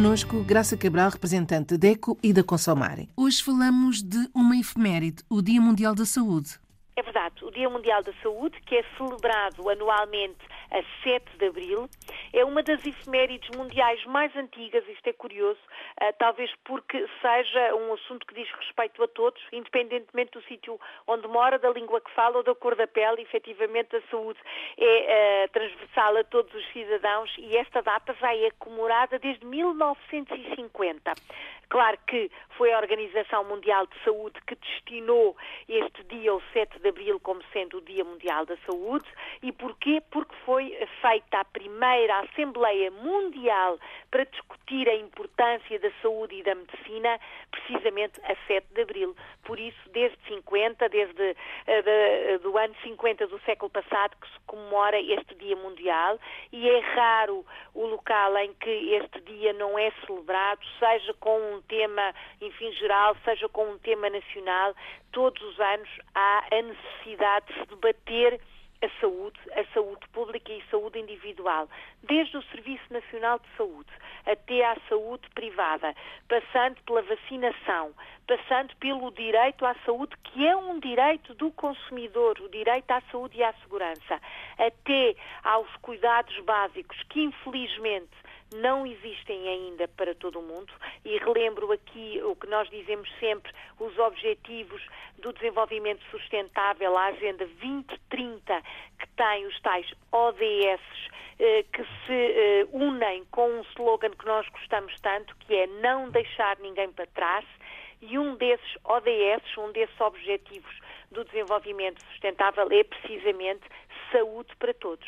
connosco Graça Cabral, representante da DECO e da Consomare. Hoje falamos de uma efeméride, o Dia Mundial da Saúde. É verdade, o Dia Mundial da Saúde, que é celebrado anualmente a 7 de abril, é uma das efemérides mundiais mais antigas, isto é curioso, uh, talvez porque seja um assunto que diz respeito a todos, independentemente do sítio onde mora, da língua que fala ou da cor da pele, efetivamente a saúde é uh, transversal a todos os cidadãos e esta data já é comemorada desde 1950. Claro que foi a Organização Mundial de Saúde que destinou este dia, o 7 de abril, como sendo o Dia Mundial da Saúde. E porquê? Porque foi feita a primeira Assembleia Mundial para discutir a importância da saúde e da medicina, precisamente a 7 de abril. Por isso, desde 50, desde uh, de, uh, do ano 50 do século passado, que se comemora este Dia Mundial, e é raro o local em que este dia não é celebrado, seja com um tema, enfim, geral, seja com um tema nacional, todos os anos há a necessidade de se debater a saúde, a saúde pública e a saúde individual, desde o Serviço Nacional de Saúde até à saúde privada, passando pela vacinação, passando pelo direito à saúde, que é um direito do consumidor, o direito à saúde e à segurança, até aos cuidados básicos, que infelizmente não existem ainda para todo o mundo. E relembro aqui o que nós dizemos sempre, os objetivos do desenvolvimento sustentável, a Agenda 2030, que tem os tais ODS, eh, que se eh, unem com um slogan que nós gostamos tanto, que é não deixar ninguém para trás, e um desses ODS, um desses objetivos do desenvolvimento sustentável é precisamente saúde para todos.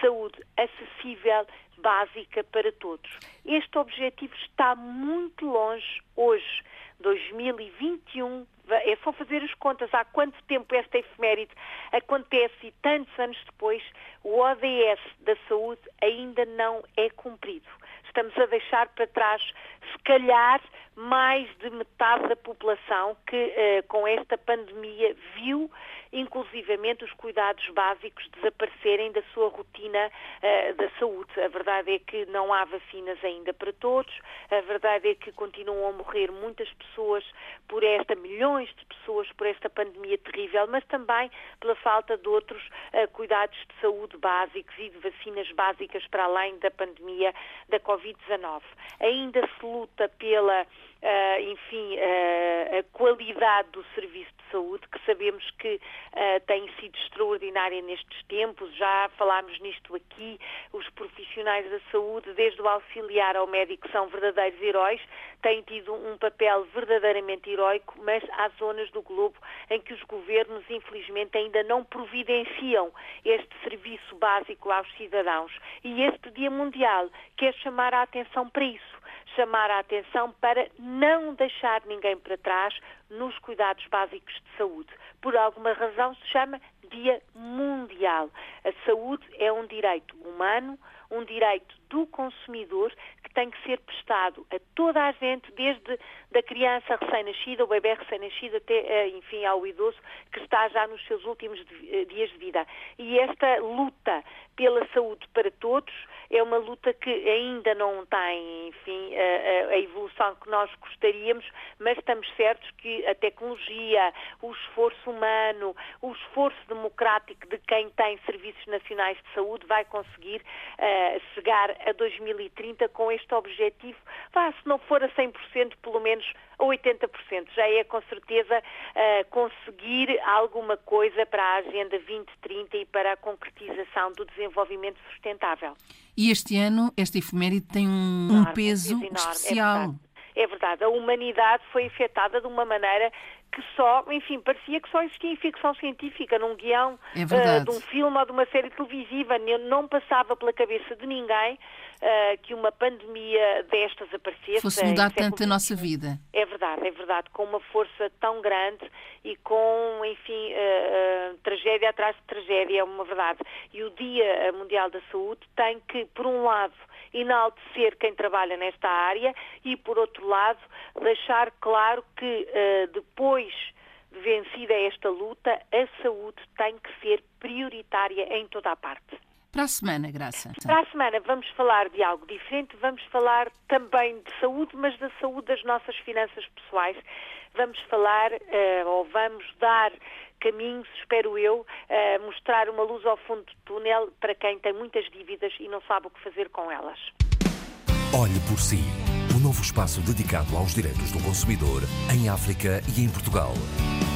Saúde acessível, básica para todos. Este objetivo está muito longe hoje, 2021. É só fazer as contas há quanto tempo esta efeméride acontece e tantos anos depois o ODS da saúde ainda não é cumprido. Estamos a deixar para trás, se calhar, mais de metade da população que, uh, com esta pandemia, viu inclusivamente os cuidados básicos desaparecerem da sua rotina uh, da saúde. A verdade é que não há vacinas ainda para todos, a verdade é que continuam a morrer muitas pessoas por esta, milhões de pessoas por esta pandemia terrível, mas também pela falta de outros uh, cuidados de saúde básicos e de vacinas básicas para além da pandemia da Covid-19. Ainda se luta pela Uh, enfim, a qualidade do serviço saúde, que sabemos que uh, tem sido extraordinária nestes tempos, já falámos nisto aqui, os profissionais da saúde, desde o auxiliar ao médico, são verdadeiros heróis, têm tido um papel verdadeiramente heroico, mas há zonas do globo em que os governos, infelizmente, ainda não providenciam este serviço básico aos cidadãos. E este Dia Mundial quer chamar a atenção para isso chamar a atenção para não deixar ninguém para trás nos cuidados básicos de saúde. Por alguma razão se chama Dia Mundial. A saúde é um direito humano, um direito do consumidor que tem que ser prestado a toda a gente, desde da criança recém-nascida, o bebê recém-nascido, até, eh, enfim, ao idoso que está já nos seus últimos eh, dias de vida. E esta luta pela saúde para todos é uma luta que ainda não tem, enfim, a, a, evolução que nós gostaríamos, mas estamos certos que a tecnologia, o esforço humano, o esforço democrático de quem tem serviços nacionais de saúde vai conseguir uh, chegar a 2030 com este objetivo, vá, se não for a 100%, pelo menos a 80%. Já é com certeza uh, conseguir alguma coisa para a Agenda 2030 e para a concretização do desenvolvimento sustentável. E este ano, esta efeméride tem um, enorme, um peso enorme, é especial. É verdade. é verdade. A humanidade foi afetada de uma maneira que só, enfim, parecia que só existia em ficção científica, num guião é uh, de um filme ou de uma série televisiva. Não passava pela cabeça de ninguém uh, que uma pandemia destas aparecesse. Fosse mudar tanto a nossa vida. É verdade, é verdade, com uma força tão grande e com, enfim, uh, tragédia atrás de tragédia, é uma verdade. E o Dia Mundial da Saúde tem que, por um lado, enaltecer quem trabalha nesta área e, por outro lado, deixar claro que uh, depois vencida esta luta, a saúde tem que ser prioritária em toda a parte. Para a semana, Graça. Para a semana vamos falar de algo diferente, vamos falar também de saúde, mas da saúde das nossas finanças pessoais. Vamos falar, uh, ou vamos dar caminhos, espero eu, uh, mostrar uma luz ao fundo do túnel para quem tem muitas dívidas e não sabe o que fazer com elas. Olhe por si. O novo espaço dedicado aos direitos do consumidor em África e em Portugal.